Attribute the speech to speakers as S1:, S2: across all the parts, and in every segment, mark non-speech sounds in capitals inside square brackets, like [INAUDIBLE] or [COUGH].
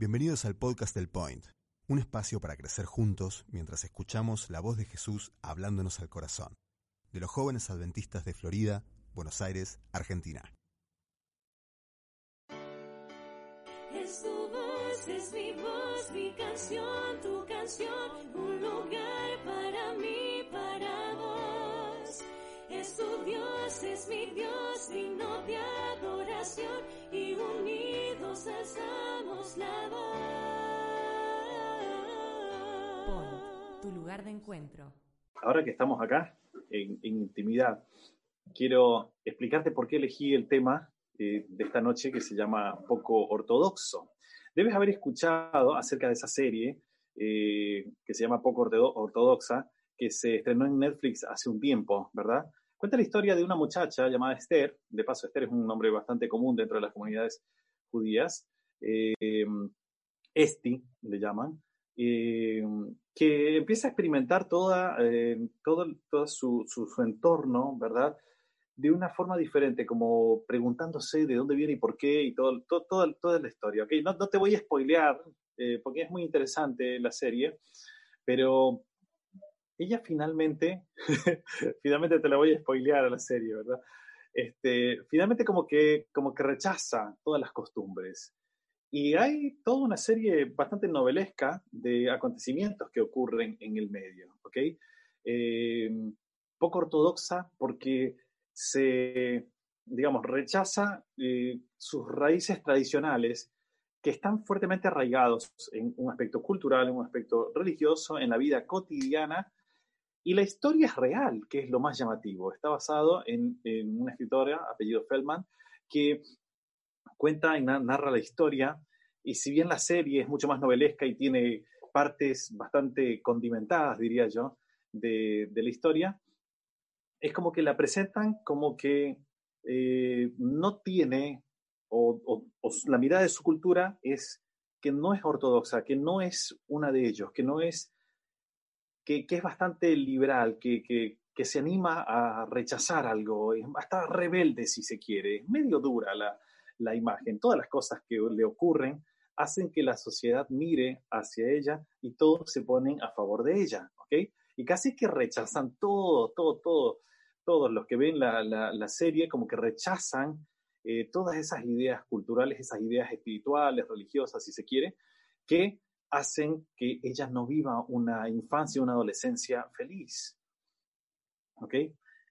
S1: Bienvenidos al podcast del Point, un espacio para crecer juntos mientras escuchamos la voz de Jesús hablándonos al corazón, de los jóvenes adventistas de Florida, Buenos Aires, Argentina.
S2: Es tu voz, es mi voz, mi canción, tu canción, un lugar tu Dios, es mi Dios, digno de adoración, y unidos alzamos la voz.
S3: Point, tu lugar de encuentro.
S4: ahora que estamos acá en, en intimidad, quiero explicarte por qué elegí el tema eh, de esta noche que se llama Poco Ortodoxo. Debes haber escuchado acerca de esa serie eh, que se llama Poco Ortodo- Ortodoxa, que se estrenó en Netflix hace un tiempo, ¿verdad? Cuenta la historia de una muchacha llamada Esther, de paso Esther es un nombre bastante común dentro de las comunidades judías, eh, Esti le llaman, eh, que empieza a experimentar toda, eh, todo, todo su, su, su entorno, ¿verdad? De una forma diferente, como preguntándose de dónde viene y por qué y todo, todo, todo- toda la historia. ¿ok? No, no te voy a spoilear, eh, porque es muy interesante la serie, pero ella finalmente, [LAUGHS] finalmente te la voy a spoilear a la serie, ¿verdad? Este, finalmente como que, como que rechaza todas las costumbres. Y hay toda una serie bastante novelesca de acontecimientos que ocurren en el medio, ¿ok? Eh, poco ortodoxa porque se, digamos, rechaza eh, sus raíces tradicionales que están fuertemente arraigados en un aspecto cultural, en un aspecto religioso, en la vida cotidiana. Y la historia es real, que es lo más llamativo. Está basado en, en una escritora, apellido Feldman, que cuenta y na- narra la historia. Y si bien la serie es mucho más novelesca y tiene partes bastante condimentadas, diría yo, de, de la historia, es como que la presentan como que eh, no tiene, o, o- o la mirada de su cultura es que no es ortodoxa, que no es una de ellos, que no es, que, que es bastante liberal, que, que, que se anima a rechazar algo, es hasta rebelde si se quiere, es medio dura la, la imagen, todas las cosas que le ocurren hacen que la sociedad mire hacia ella y todos se ponen a favor de ella, ¿ok? Y casi que rechazan todo, todo, todo, todos los que ven la, la, la serie como que rechazan eh, todas esas ideas culturales, esas ideas espirituales, religiosas, si se quiere, que hacen que ella no viva una infancia, una adolescencia feliz. ¿Ok?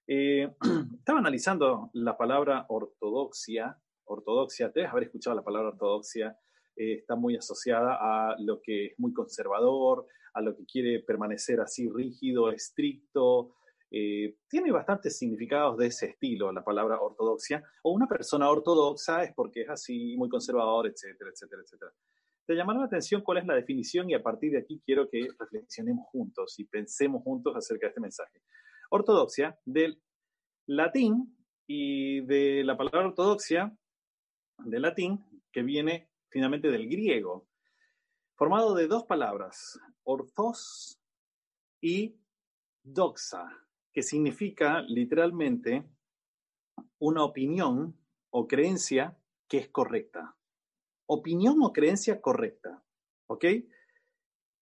S4: Eh, [CLEARS THROAT] estaba analizando la palabra ortodoxia. Ortodoxia, debes haber escuchado la palabra ortodoxia. eh, está muy asociada a lo que es muy conservador, a lo que quiere permanecer así rígido, estricto. Eh, tiene bastantes significados de ese estilo la palabra ortodoxia. O una persona ortodoxa es porque es así, muy conservador, etcétera, etcétera, etcétera. Te llamará la atención cuál es la definición y a partir de aquí quiero que reflexionemos juntos y pensemos juntos acerca de este mensaje. Ortodoxia, del latín y de la palabra ortodoxia, del latín, que viene finalmente del griego, formado de dos palabras, orthos y doxa, que significa literalmente una opinión o creencia que es correcta. Opinión o creencia correcta, ¿ok?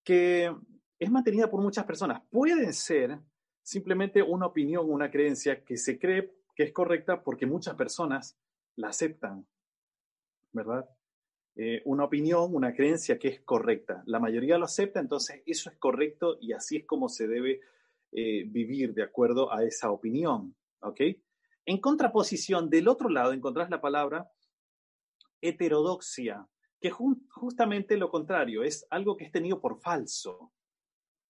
S4: Que es mantenida por muchas personas. Pueden ser simplemente una opinión, una creencia que se cree que es correcta porque muchas personas la aceptan, ¿verdad? Eh, una opinión, una creencia que es correcta. La mayoría lo acepta, entonces eso es correcto y así es como se debe eh, vivir de acuerdo a esa opinión, ¿ok? En contraposición, del otro lado encontrás la palabra heterodoxia, que justamente lo contrario, es algo que es tenido por falso,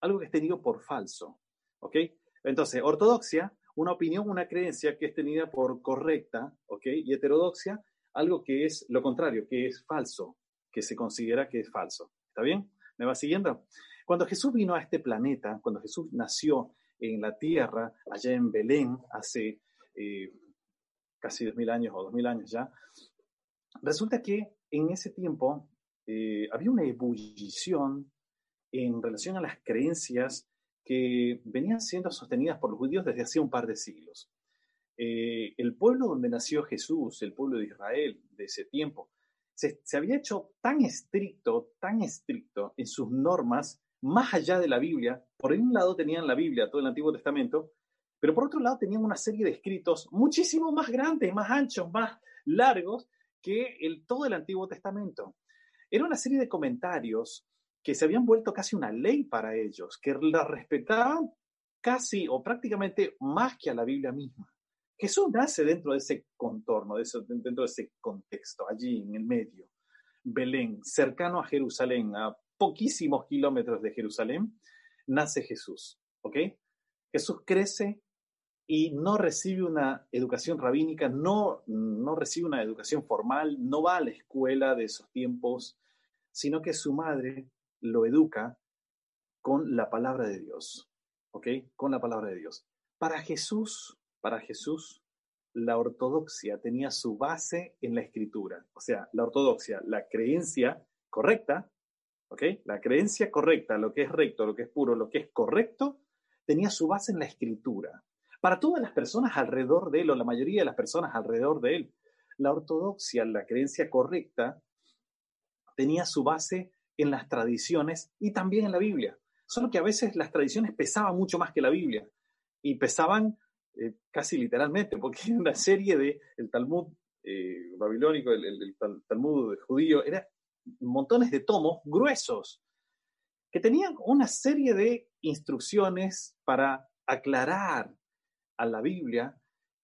S4: algo que es tenido por falso, ¿ok? Entonces, ortodoxia, una opinión, una creencia que es tenida por correcta, ¿ok? Y heterodoxia, algo que es lo contrario, que es falso, que se considera que es falso. ¿Está bien? ¿Me va siguiendo? Cuando Jesús vino a este planeta, cuando Jesús nació en la tierra, allá en Belén, hace eh, casi 2000 años o 2000 años ya, resulta que en ese tiempo eh, había una ebullición en relación a las creencias que venían siendo sostenidas por los judíos desde hace un par de siglos. Eh, el pueblo donde nació Jesús, el pueblo de Israel de ese tiempo, se, se había hecho tan estricto, tan estricto en sus normas, más allá de la Biblia. Por un lado tenían la Biblia, todo el Antiguo Testamento, pero por otro lado tenían una serie de escritos muchísimo más grandes, más anchos, más largos que el, todo el Antiguo Testamento. Era una serie de comentarios que se habían vuelto casi una ley para ellos, que la respetaban casi o prácticamente más que a la Biblia misma. Jesús nace dentro de ese contorno, dentro de ese contexto, allí en el medio. Belén, cercano a Jerusalén, a poquísimos kilómetros de Jerusalén, nace Jesús. ¿Ok? Jesús crece y no recibe una educación rabínica, no, no recibe una educación formal, no va a la escuela de esos tiempos, sino que su madre lo educa con la palabra de Dios, ¿ok? Con la palabra de Dios. Para Jesús, para Jesús, la ortodoxia tenía su base en la escritura, o sea, la ortodoxia, la creencia correcta, ¿ok? La creencia correcta, lo que es recto, lo que es puro, lo que es correcto, tenía su base en la escritura. Para todas las personas alrededor de él, o la mayoría de las personas alrededor de él, la ortodoxia, la creencia correcta, tenía su base en las tradiciones y también en la Biblia. Solo que a veces las tradiciones pesaban mucho más que la Biblia y pesaban eh, casi literalmente, porque era una serie de el Talmud eh, babilónico, el, el, Talmud judío, era montones de tomos gruesos que tenían una serie de instrucciones para aclarar a la Biblia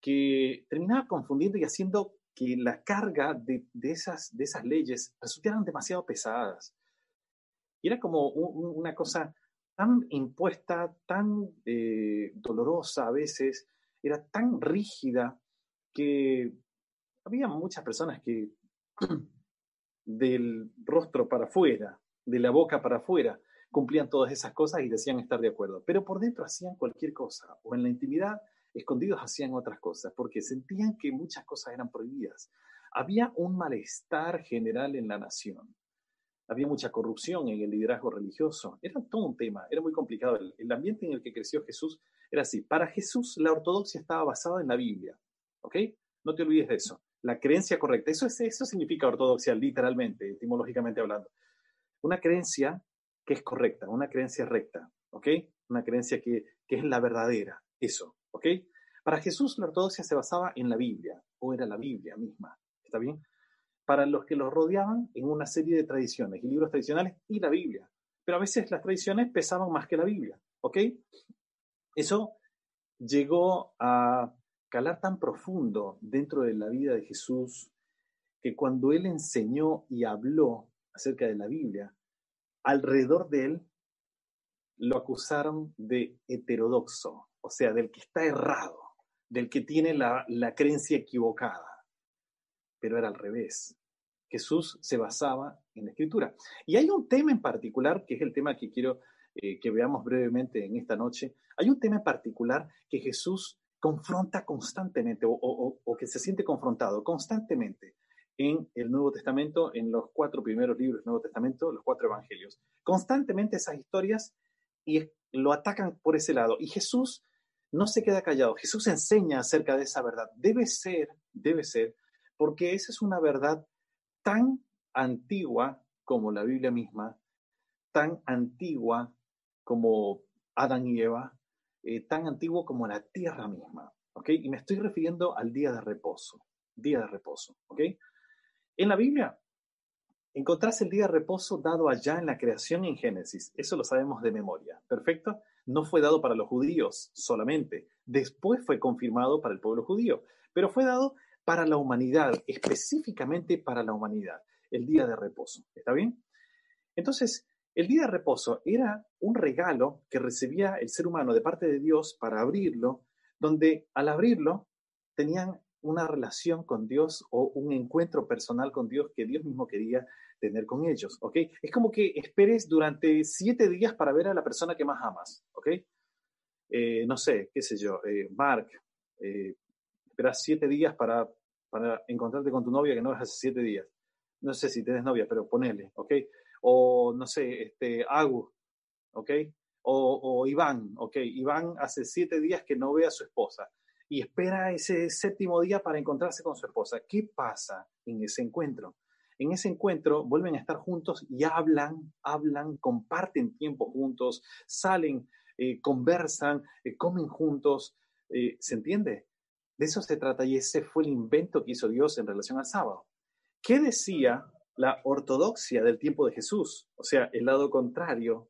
S4: que terminaba confundiendo y haciendo que la carga de, esas, de esas leyes resultaran demasiado pesadas. Y era como una cosa tan impuesta, tan eh, dolorosa a veces, era tan rígida que había muchas personas que [CLEARS THROAT] del rostro para afuera, de la boca para afuera, cumplían todas esas cosas y decían estar de acuerdo, pero por dentro hacían cualquier cosa, o en la intimidad, escondidos hacían otras cosas, porque sentían que muchas cosas eran prohibidas. Había un malestar general en la nación había mucha corrupción en el liderazgo religioso. Era todo un tema, era muy complicado. El, ambiente en el que creció Jesús era así. Para Jesús la ortodoxia estaba basada en la Biblia. ¿Ok? No te olvides de eso. La creencia correcta. Eso, es, eso significa ortodoxia, literalmente, etimológicamente hablando. Una creencia que es correcta, una creencia recta. ¿Ok? Una creencia que, que es la verdadera. Eso. Para Jesús la ortodoxia se basaba en la Biblia, o era la Biblia misma. ¿Está bien? para los que los rodeaban en una serie de tradiciones y libros tradicionales y la Biblia. Pero a veces las tradiciones pesaban más que la Biblia, ¿ok? Eso llegó a calar tan profundo dentro de la vida de Jesús que cuando él enseñó y habló acerca de la Biblia, alrededor de él lo acusaron de heterodoxo, o sea, del que está errado, del que tiene la, creencia equivocada pero era al revés. Jesús se basaba en la escritura. Y hay un tema en particular, que es el tema que quiero eh, que veamos brevemente en esta noche. Hay un tema en particular que Jesús confronta constantemente o, que se siente confrontado constantemente en el Nuevo Testamento, en los cuatro primeros libros del Nuevo Testamento, los cuatro evangelios. Constantemente esas historias y lo atacan por ese lado. Y Jesús no se queda callado. Jesús enseña acerca de esa verdad. Debe ser, debe ser porque esa es una verdad tan antigua como la Biblia misma, tan antigua como Adán y Eva, eh, tan antiguo como la tierra misma. ¿ok? Y me estoy refiriendo al día de reposo. Día de reposo. En la Biblia encontrás el día de reposo dado allá en la creación en Génesis. Eso lo sabemos de memoria. ¿Perfecto? No fue dado para los judíos solamente. Después fue confirmado para el pueblo judío. Pero fue dado para la humanidad, específicamente para la humanidad, el día de reposo. ¿Está bien? Entonces, el día de reposo era un regalo que recibía el ser humano de parte de Dios para abrirlo, donde al abrirlo tenían una relación con Dios o un encuentro personal con Dios que Dios mismo quería tener con ellos, ¿ok? Es como que esperes durante siete días para ver a la persona que más amas, ¿ok? Eh, no sé, qué sé yo, eh, Mark, eh, esperas siete días para, para encontrarte con tu novia que no ves hace siete días. No sé si tienes novia, pero ponele, ¿ok? O no sé, este, Agu, ¿ok? O, o Iván, ¿ok? Iván hace siete días que no ve a su esposa y espera ese séptimo día para encontrarse con su esposa. ¿Qué pasa en ese encuentro? En ese encuentro vuelven a estar juntos y hablan, hablan, comparten tiempo juntos, salen, eh, conversan, eh, comen juntos. Eh, ¿Se entiende? De eso se trata y ese fue el invento que hizo Dios en relación al sábado. ¿Qué decía la ortodoxia del tiempo de Jesús? O sea, el lado contrario,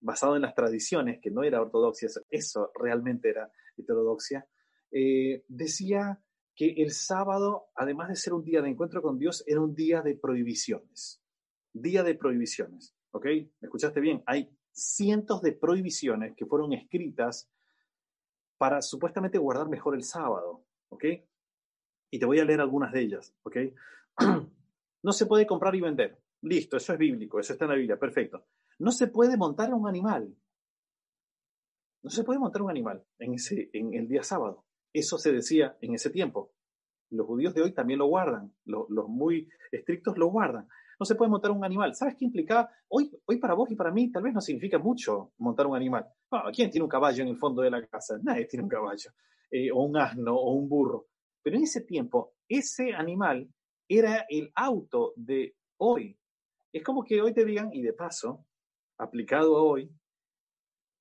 S4: basado en las tradiciones, que no era ortodoxia, eso realmente era heterodoxia, decía que el sábado, además de ser un día de encuentro con Dios, era un día de prohibiciones. Día de prohibiciones. ¿Ok? ¿Me escuchaste bien? Hay cientos de prohibiciones que fueron escritas para supuestamente guardar mejor el sábado. ¿Ok? Y te voy a leer algunas de ellas. ¿Ok? [CLEARS THROAT] No se puede comprar y vender. Listo, eso es bíblico, eso está en la Biblia, perfecto. No se puede montar un animal. No se puede montar un animal en el día sábado. Eso se decía en ese tiempo. Los judíos de hoy también lo guardan, los, muy estrictos lo guardan. No se puede montar un animal. ¿Sabes qué implicaba? Hoy, hoy para vos y para mí tal vez no significa mucho montar un animal. ¿Quién tiene un caballo en el fondo de la casa? Nadie tiene un caballo. Eh, o un asno o un burro. Pero en ese tiempo, ese animal era el auto de hoy. Es como que hoy te digan, y de paso, aplicado a hoy,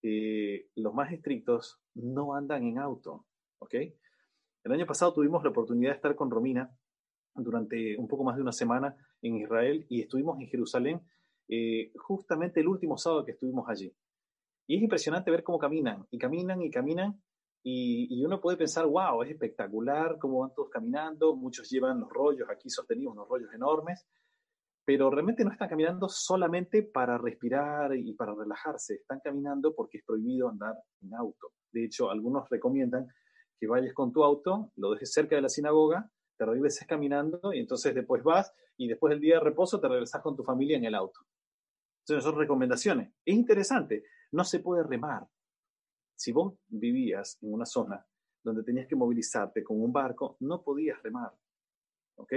S4: eh, los más estrictos no andan en auto. ¿Ok? El año pasado tuvimos la oportunidad de estar con Romina durante un poco más de una semana en Israel y estuvimos en Jerusalén eh, justamente el último sábado que estuvimos allí. Y es impresionante ver cómo caminan, y caminan y caminan, y, uno puede pensar, wow, es espectacular cómo van todos caminando, muchos llevan los rollos aquí sostenidos, unos rollos enormes, pero realmente no están caminando solamente para respirar y para relajarse, están caminando porque es prohibido andar en auto. De hecho, algunos recomiendan que vayas con tu auto, lo dejes cerca de la sinagoga, te regreses caminando y entonces después vas y después del día de reposo te regresas con tu familia en el auto. Entonces son recomendaciones. Es interesante, no se puede remar. Si vos vivías en una zona donde tenías que movilizarte con un barco, no podías remar. ¿Ok?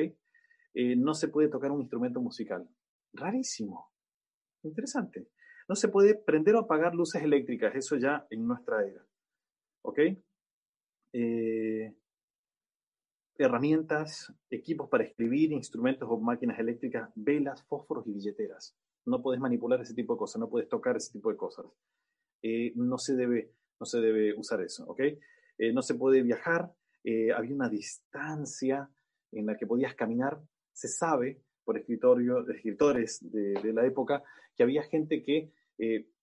S4: Eh, no se puede tocar un instrumento musical. Rarísimo. Interesante. No se puede prender o apagar luces eléctricas, eso ya en nuestra era. ¿Ok? Eh, herramientas, equipos para escribir, instrumentos o máquinas eléctricas, velas, fósforos y billeteras. No puedes manipular ese tipo de cosas, no puedes tocar ese tipo de cosas. Eh, no, se debe, no se debe usar eso, ¿ok? Eh, no se puede viajar, había una distancia en la que podías caminar. Se sabe por escritorio, escritores de, de la época que había gente que,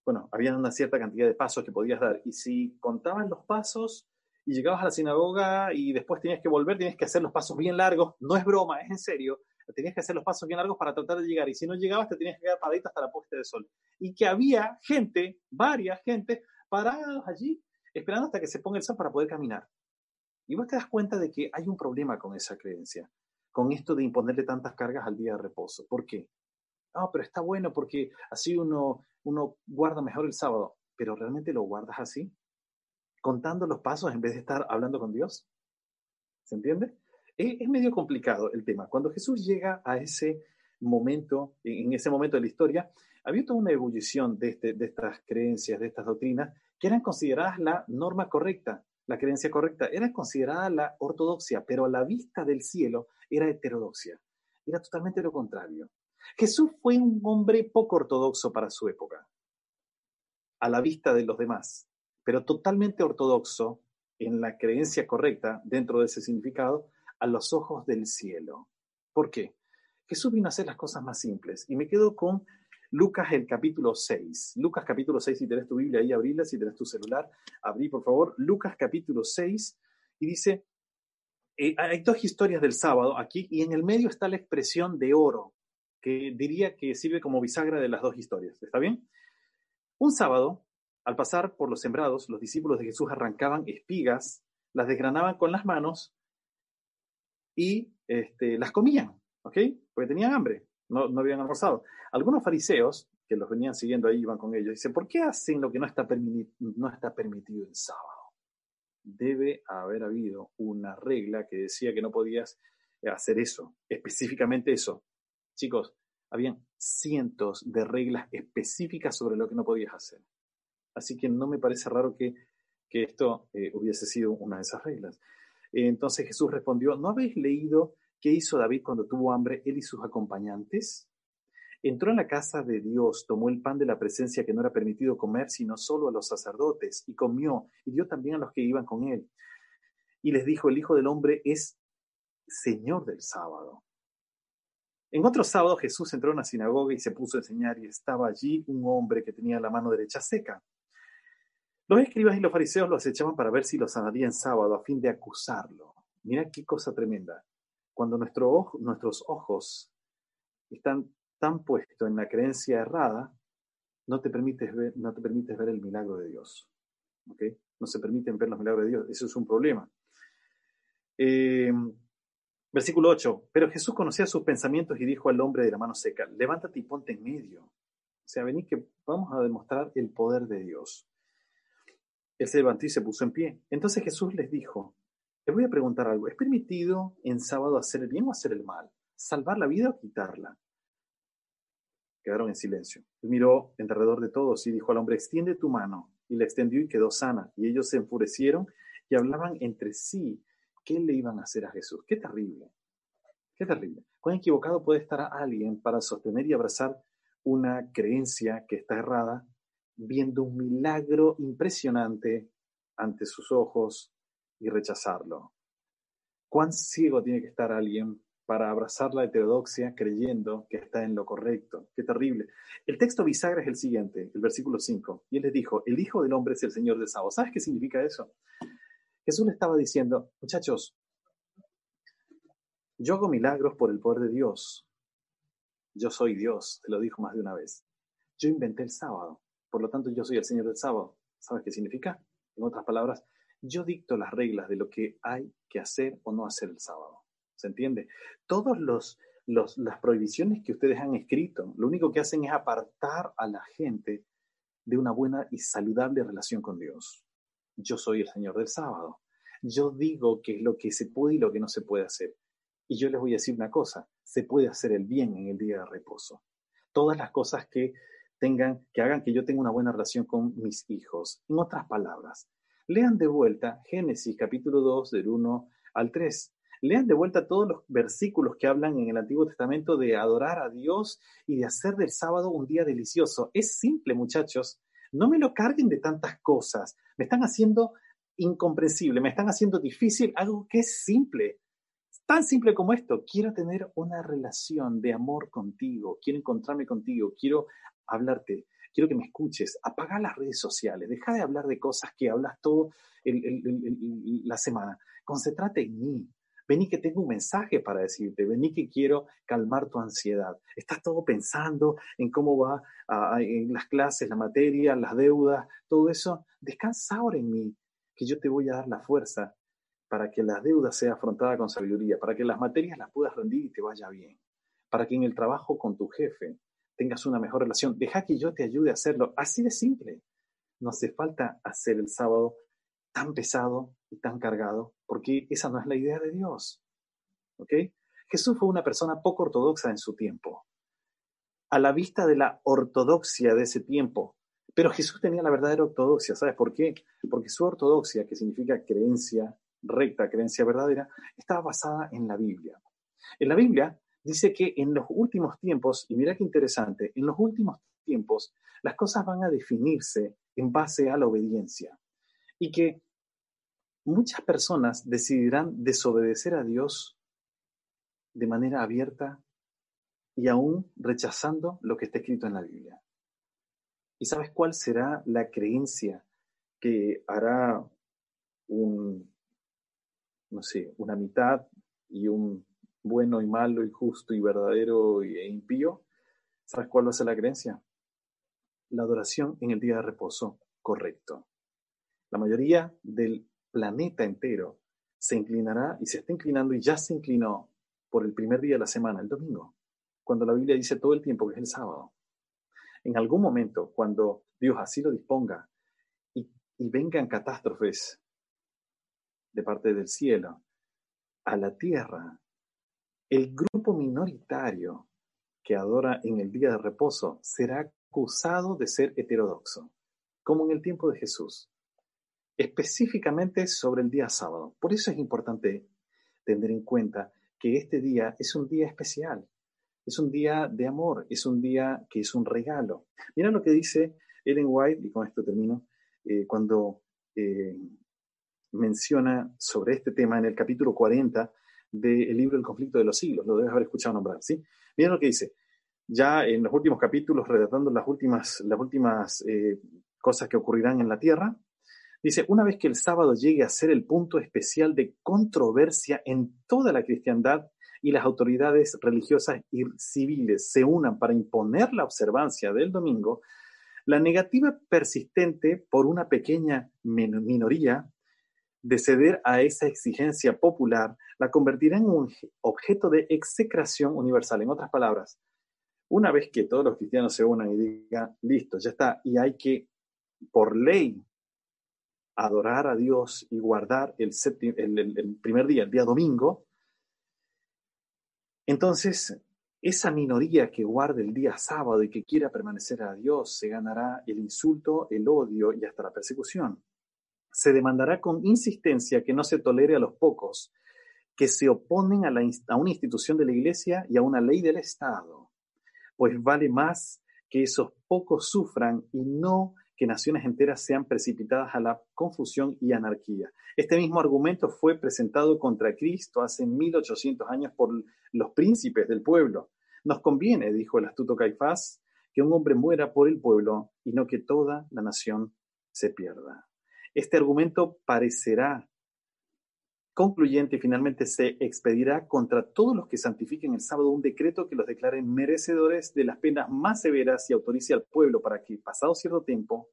S4: bueno, había una cierta cantidad de pasos que podías dar y si contaban los pasos, y llegabas a la sinagoga y después tenías que volver, tienes que hacer los pasos bien largos, no es broma, es en serio, tenías que hacer los pasos bien largos para tratar de llegar y si no llegabas te tenías que quedar paradito hasta la puesta de sol. Y que había gente, varias gente, parados allí esperando hasta que se ponga el sol para poder caminar. Y vos te das cuenta de que hay un problema con esa creencia, con esto de imponerle tantas cargas al día de reposo. ¿Por qué? Ah, pero está bueno porque así uno, uno guarda mejor el sábado. ¿Pero realmente lo guardas así? Contando los pasos en vez de estar hablando con Dios? ¿Se entiende? Es, medio complicado el tema. Cuando Jesús llega a ese momento, en ese momento de la historia, había toda una ebullición de, este, de estas creencias, de estas doctrinas, que eran consideradas la norma correcta, la creencia correcta, era considerada la ortodoxia, pero a la vista del cielo era heterodoxia. Era totalmente lo contrario. Jesús fue un hombre poco ortodoxo para su época, a la vista de los demás pero totalmente ortodoxo en la creencia correcta dentro de ese significado a los ojos del cielo. ¿Por qué? Jesús vino a hacer las cosas más simples y me quedo con Lucas el capítulo 6. Lucas capítulo 6, si tenés tu Biblia ahí, abrila, si tenés tu celular, abrí por favor. Lucas capítulo 6 y dice, eh, hay dos historias del sábado aquí y en el medio está la expresión de oro, que diría que sirve como bisagra de las dos historias. ¿Está bien? Un sábado, al pasar por los sembrados, los discípulos de Jesús arrancaban espigas, las desgranaban con las manos y este, las comían, ¿ok? Porque tenían hambre, no, no habían almorzado. Algunos fariseos que los venían siguiendo ahí, iban con ellos, dicen, ¿por qué hacen lo que no está, no está permitido el sábado? Debe haber habido una regla que decía que no podías hacer eso, específicamente eso. Chicos, habían cientos de reglas específicas sobre lo que no podías hacer. Así que no me parece raro que, esto eh, hubiese sido una de esas reglas. entonces Jesús respondió, ¿no habéis leído ¿Qué hizo David cuando tuvo hambre, él y sus acompañantes? Entró en la casa de Dios, tomó el pan de la presencia que no era permitido comer, sino solo a los sacerdotes, y comió, y dio también a los que iban con él. Y les dijo, el Hijo del Hombre es Señor del sábado. En otro sábado Jesús entró a una sinagoga y se puso a enseñar, y estaba allí un hombre que tenía la mano derecha seca. Los escribas y los fariseos lo acechaban para ver si lo sanaría en sábado a fin de acusarlo. Mira qué cosa tremenda. Cuando nuestro nuestros ojos están tan puestos en la creencia errada, no te permites ver, no te permites ver el milagro de Dios. ¿okay? No se permiten ver los milagros de Dios. Eso es un problema. Eh, versículo 8. Pero Jesús conocía sus pensamientos y dijo al hombre de la mano seca, levántate y ponte en medio. O sea, vení que vamos a demostrar el poder de Dios. Él se levantó y se puso en pie. Entonces Jesús les dijo, les voy a preguntar algo. ¿Es permitido en sábado hacer el bien o hacer el mal? ¿Salvar la vida o quitarla? Quedaron en silencio. Él miró en derredor de todos y dijo al hombre, extiende tu mano. Y la extendió y quedó sana. Y ellos se enfurecieron y hablaban entre sí qué le iban a hacer a Jesús. Qué terrible. Qué terrible. Cuán equivocado puede estar alguien para sostener y abrazar una creencia que está errada viendo un milagro impresionante ante sus ojos y rechazarlo. ¿Cuán ciego tiene que estar alguien para abrazar la heterodoxia creyendo que está en lo correcto? Qué terrible. El texto bisagra es el siguiente, el versículo 5. Y él les dijo, el Hijo del Hombre es el Señor del sábado. ¿Sabes qué significa eso? Jesús le estaba diciendo, muchachos, yo hago milagros por el poder de Dios. Yo soy Dios, te lo dijo más de una vez. Yo inventé el sábado. Por lo tanto, yo soy el Señor del sábado. ¿Sabes qué significa? En otras palabras, yo dicto las reglas de lo que hay que hacer o no hacer el sábado. ¿Se entiende? Todas las prohibiciones que ustedes han escrito, lo único que hacen es apartar a la gente de una buena y saludable relación con Dios. Yo soy el Señor del sábado. Yo digo qué es lo que se puede y lo que no se puede hacer. Y yo les voy a decir una cosa, se puede hacer el bien en el día de reposo. Todas las cosas que tengan, que hagan que yo tenga una buena relación con mis hijos. En otras palabras, lean de vuelta Génesis capítulo 2 del 1 al 3. Lean de vuelta todos los versículos que hablan en el Antiguo Testamento de adorar a Dios y de hacer del sábado un día delicioso. Es simple, muchachos. No me lo carguen de tantas cosas. Me están haciendo incomprensible, me están haciendo difícil algo que es simple. Tan simple como esto. Quiero tener una relación de amor contigo. Quiero encontrarme contigo. Quiero hablarte, quiero que me escuches, apaga las redes sociales, deja de hablar de cosas que hablas todo la semana, concéntrate en mí. Vení que tengo un mensaje para decirte, vení que quiero calmar tu ansiedad. Estás todo pensando en cómo va en las clases, la materia, las deudas, todo eso. Descansa ahora en mí, que yo te voy a dar la fuerza para que las deudas sea afrontada con sabiduría, para que las materias las puedas rendir y te vaya bien, para que en el trabajo con tu jefe tengas una mejor relación. Deja que yo te ayude a hacerlo. Así de simple. No hace falta hacer el sábado tan pesado y tan cargado, porque esa no es la idea de Dios. ¿Ok? Jesús fue una persona poco ortodoxa en su tiempo, a la vista de la ortodoxia de ese tiempo. Pero Jesús tenía la verdadera ortodoxia. ¿Sabes por qué? Porque su ortodoxia, que significa creencia recta, creencia verdadera, estaba basada en la Biblia. En la Biblia dice que en los últimos tiempos, y mira qué interesante, en los últimos tiempos las cosas van a definirse en base a la obediencia y que muchas personas decidirán desobedecer a Dios de manera abierta y aún rechazando lo que está escrito en la Biblia. ¿Y sabes cuál será la creencia que hará un, no sé, una mitad y un bueno y malo y justo y verdadero e impío, ¿sabes cuál va a ser la creencia? La adoración en el día de reposo correcto. La mayoría del planeta entero se inclinará y se está inclinando y ya se inclinó por el primer día de la semana, el domingo, cuando la Biblia dice todo el tiempo que es el sábado. En algún momento, cuando Dios así lo disponga y, y vengan catástrofes de parte del cielo a la tierra, el grupo minoritario que adora en el día de reposo será acusado de ser heterodoxo, como en el tiempo de Jesús, específicamente sobre el día sábado. Por eso es importante tener en cuenta que este día es un día especial, es un día de amor, es un día que es un regalo. Mira lo que dice Ellen White, y con esto termino, eh, cuando eh, menciona sobre este tema en el capítulo 40 del libro El conflicto de los siglos, lo debes haber escuchado nombrar, ¿sí? Mira lo que dice, ya en los últimos capítulos, redactando las últimas, las últimas eh, cosas que ocurrirán en la tierra, dice, una vez que el sábado llegue a ser el punto especial de controversia en toda la cristiandad y las autoridades religiosas y civiles se unan para imponer la observancia del domingo, la negativa persistente por una pequeña minoría de ceder a esa exigencia popular la convertirá en un objeto de execración universal. En otras palabras, una vez que todos los cristianos se unan y digan, listo, ya está, y hay que, por ley, adorar a Dios y guardar el, el primer día, el día domingo, entonces esa minoría que guarde el día sábado y que quiera permanecer a Dios se ganará el insulto, el odio y hasta la persecución se demandará con insistencia que no se tolere a los pocos que se oponen a, una institución de la Iglesia y a una ley del Estado, pues vale más que esos pocos sufran y no que naciones enteras sean precipitadas a la confusión y anarquía. Este mismo argumento fue presentado contra Cristo hace 1800 años por los príncipes del pueblo. Nos conviene, dijo el astuto Caifás, que un hombre muera por el pueblo y no que toda la nación se pierda. Este argumento parecerá concluyente y finalmente se expedirá contra todos los que santifiquen el sábado un decreto que los declare merecedores de las penas más severas y autorice al pueblo para que, pasado cierto tiempo,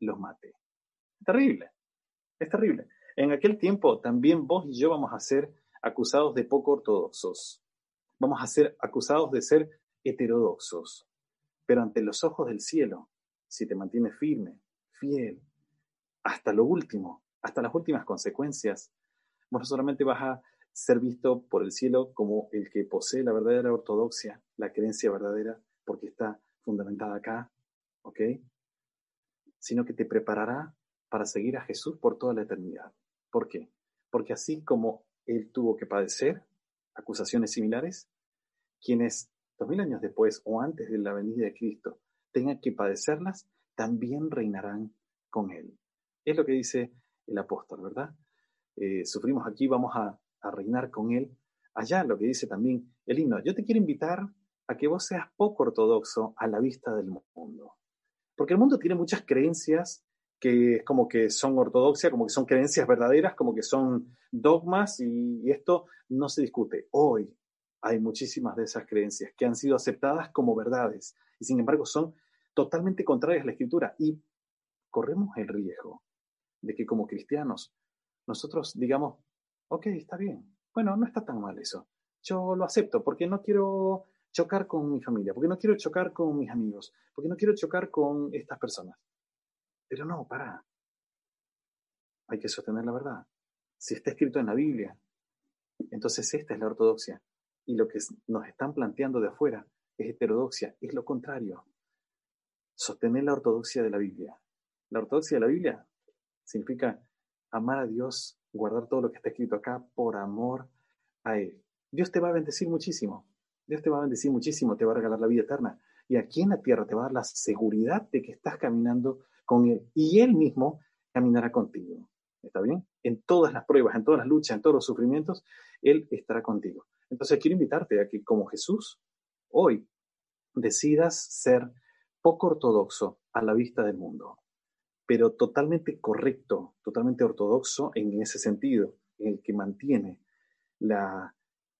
S4: los mate. Terrible, es terrible. En aquel tiempo también vos y yo vamos a ser acusados de poco ortodoxos. Vamos a ser acusados de ser heterodoxos. Pero ante los ojos del cielo, si te mantienes firme, fiel, hasta lo último, hasta las últimas consecuencias, vos no solamente vas a ser visto por el cielo como el que posee la verdadera ortodoxia, la creencia verdadera, porque está fundamentada acá, ¿ok? Sino que te preparará para seguir a Jesús por toda la eternidad. ¿Por qué? Porque así como Él tuvo que padecer acusaciones similares, quienes dos mil años después o antes de la venida de Cristo tengan que padecerlas, también reinarán con Él. Es lo que dice el apóstol, ¿verdad? Eh, sufrimos aquí, vamos a, reinar con Él. Allá lo que dice también el himno. Yo te quiero invitar a que vos seas poco ortodoxo a la vista del mundo. Porque el mundo tiene muchas creencias que como que son ortodoxias, como que son creencias verdaderas, como que son dogmas y, esto no se discute. Hoy hay muchísimas de esas creencias que han sido aceptadas como verdades y sin embargo son totalmente contrarias a la escritura y corremos el riesgo de que como cristianos nosotros digamos, ok, está bien, bueno, no está tan mal eso, yo lo acepto porque no quiero chocar con mi familia, porque no quiero chocar con mis amigos, porque no quiero chocar con estas personas. Pero no, para. Hay que sostener la verdad. Si está escrito en la Biblia, entonces esta es la ortodoxia. Y lo que nos están planteando de afuera es heterodoxia, es lo contrario. Sostener la ortodoxia de la Biblia. La ortodoxia de la Biblia significa amar a Dios, guardar todo lo que está escrito acá por amor a Él. Dios te va a bendecir muchísimo. Dios te va a bendecir muchísimo, te va a regalar la vida eterna. Y aquí en la tierra te va a dar la seguridad de que estás caminando con Él. Y Él mismo caminará contigo. ¿Está bien? En todas las pruebas, en todas las luchas, en todos los sufrimientos, Él estará contigo. Entonces quiero invitarte a que como Jesús, hoy decidas ser poco ortodoxo a la vista del mundo pero totalmente correcto, totalmente ortodoxo en ese sentido, en el que mantiene la,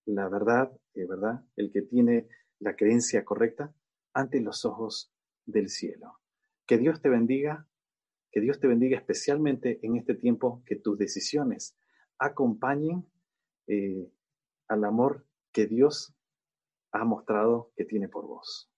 S4: verdad, eh, ¿verdad? El que tiene la creencia correcta ante los ojos del cielo. Que Dios te bendiga, que Dios te bendiga especialmente en este tiempo, que tus decisiones acompañen eh, al amor que Dios ha mostrado que tiene por vos.